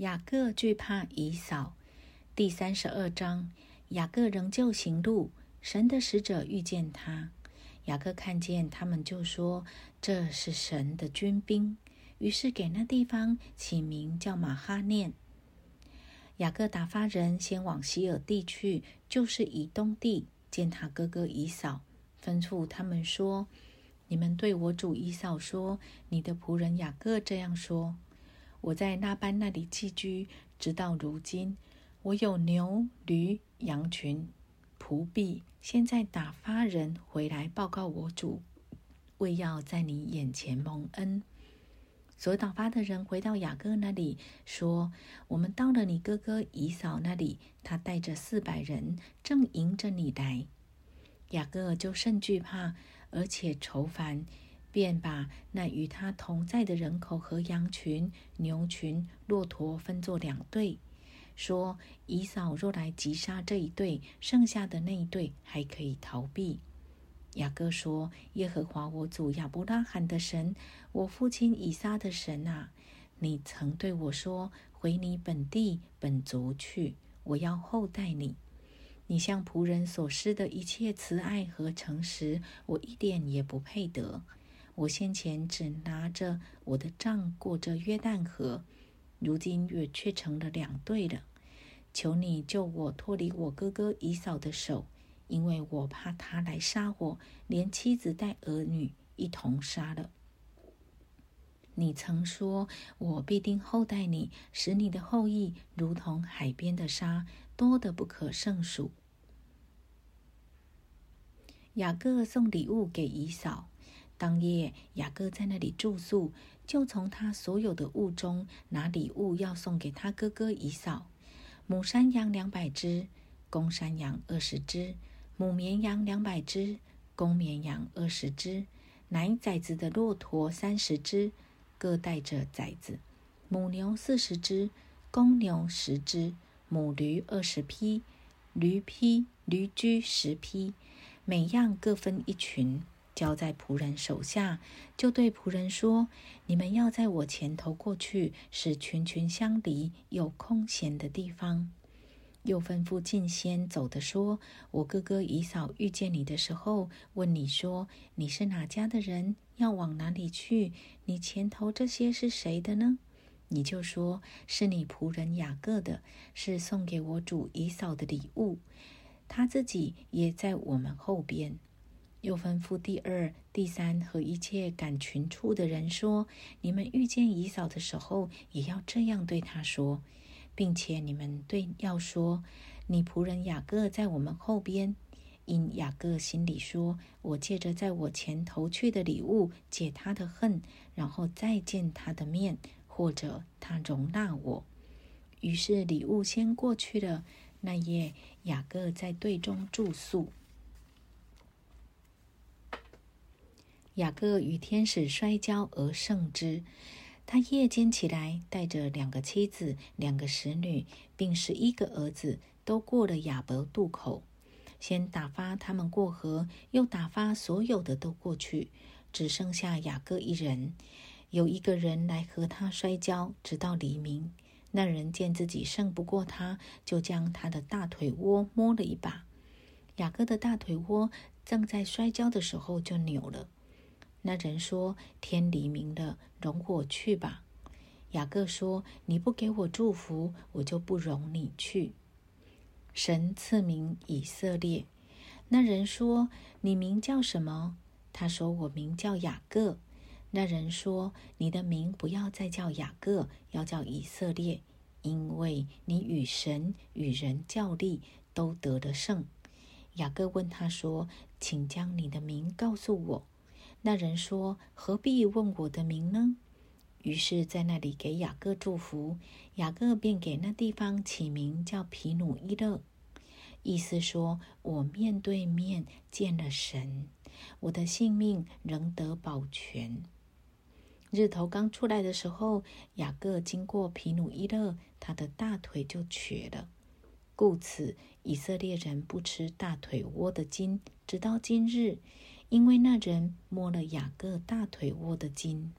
雅各惧怕以扫。第三十二章，雅各仍旧行路，神的使者遇见他。雅各看见他们，就说：“这是神的军兵。”于是给那地方起名叫马哈念。雅各打发人先往希尔地去，就是以东地，见他哥哥以扫，吩咐他们说：“你们对我主以扫说，你的仆人雅各这样说：我在那班那里寄居，直到如今。”我有牛、驴、羊群、仆婢，现在打发人回来报告我主，为要在你眼前蒙恩。所打发的人回到雅各那里，说：“我们到了你哥哥姨嫂那里，他带着四百人，正迎着你来。”雅各就甚惧怕，而且愁烦，便把那与他同在的人口和羊群、牛群、骆驼分作两队。说：“以扫若来击杀这一队，剩下的那一队还可以逃避。”雅各说：“耶和华我祖亚伯拉罕的神，我父亲以撒的神啊，你曾对我说：回你本地本族去，我要厚待你。你向仆人所施的一切慈爱和诚实，我一点也不配得。我先前只拿着我的杖过这约旦河，如今也却成了两队了。”求你救我脱离我哥哥姨嫂的手，因为我怕他来杀我，连妻子带儿女一同杀了。你曾说，我必定厚待你，使你的后裔如同海边的沙，多得不可胜数。雅各送礼物给姨嫂，当夜雅各在那里住宿，就从他所有的物中拿礼物要送给他哥哥姨嫂。母山羊两百只，公山羊二十只；母绵羊两百只，公绵羊二十只；奶崽子的骆驼三十只，各带着崽子；母牛四十只，公牛十只；母驴二十匹，驴匹驴驹十匹，每样各分一群。交在仆人手下，就对仆人说：“你们要在我前头过去，使群群相离，有空闲的地方。”又吩咐进先走的说：“我哥哥姨嫂遇见你的时候，问你说你是哪家的人，要往哪里去？你前头这些是谁的呢？你就说是你仆人雅各的，是送给我主姨嫂的礼物。他自己也在我们后边。”又吩咐第二、第三和一切赶群畜的人说：“你们遇见姨嫂的时候，也要这样对她说，并且你们对要说：你仆人雅各在我们后边。因雅各心里说：我借着在我前头去的礼物解他的恨，然后再见他的面，或者他容纳我。于是礼物先过去了。那夜雅各在队中住宿。”雅各与天使摔跤而胜之。他夜间起来，带着两个妻子、两个使女，并十一个儿子，都过了雅伯渡口。先打发他们过河，又打发所有的都过去，只剩下雅各一人。有一个人来和他摔跤，直到黎明。那人见自己胜不过他，就将他的大腿窝摸了一把。雅各的大腿窝正在摔跤的时候就扭了。那人说：“天黎明了，容我去吧。”雅各说：“你不给我祝福，我就不容你去。”神赐名以色列。那人说：“你名叫什么？”他说：“我名叫雅各。”那人说：“你的名不要再叫雅各，要叫以色列，因为你与神与人较力，都得的胜。”雅各问他说：“请将你的名告诉我。”那人说：“何必问我的名呢？”于是，在那里给雅各祝福。雅各便给那地方起名叫皮努伊勒，意思说：“我面对面见了神，我的性命仍得保全。”日头刚出来的时候，雅各经过皮努伊勒，他的大腿就瘸了。故此，以色列人不吃大腿窝的筋，直到今日。因为那人摸了雅各大腿窝的筋。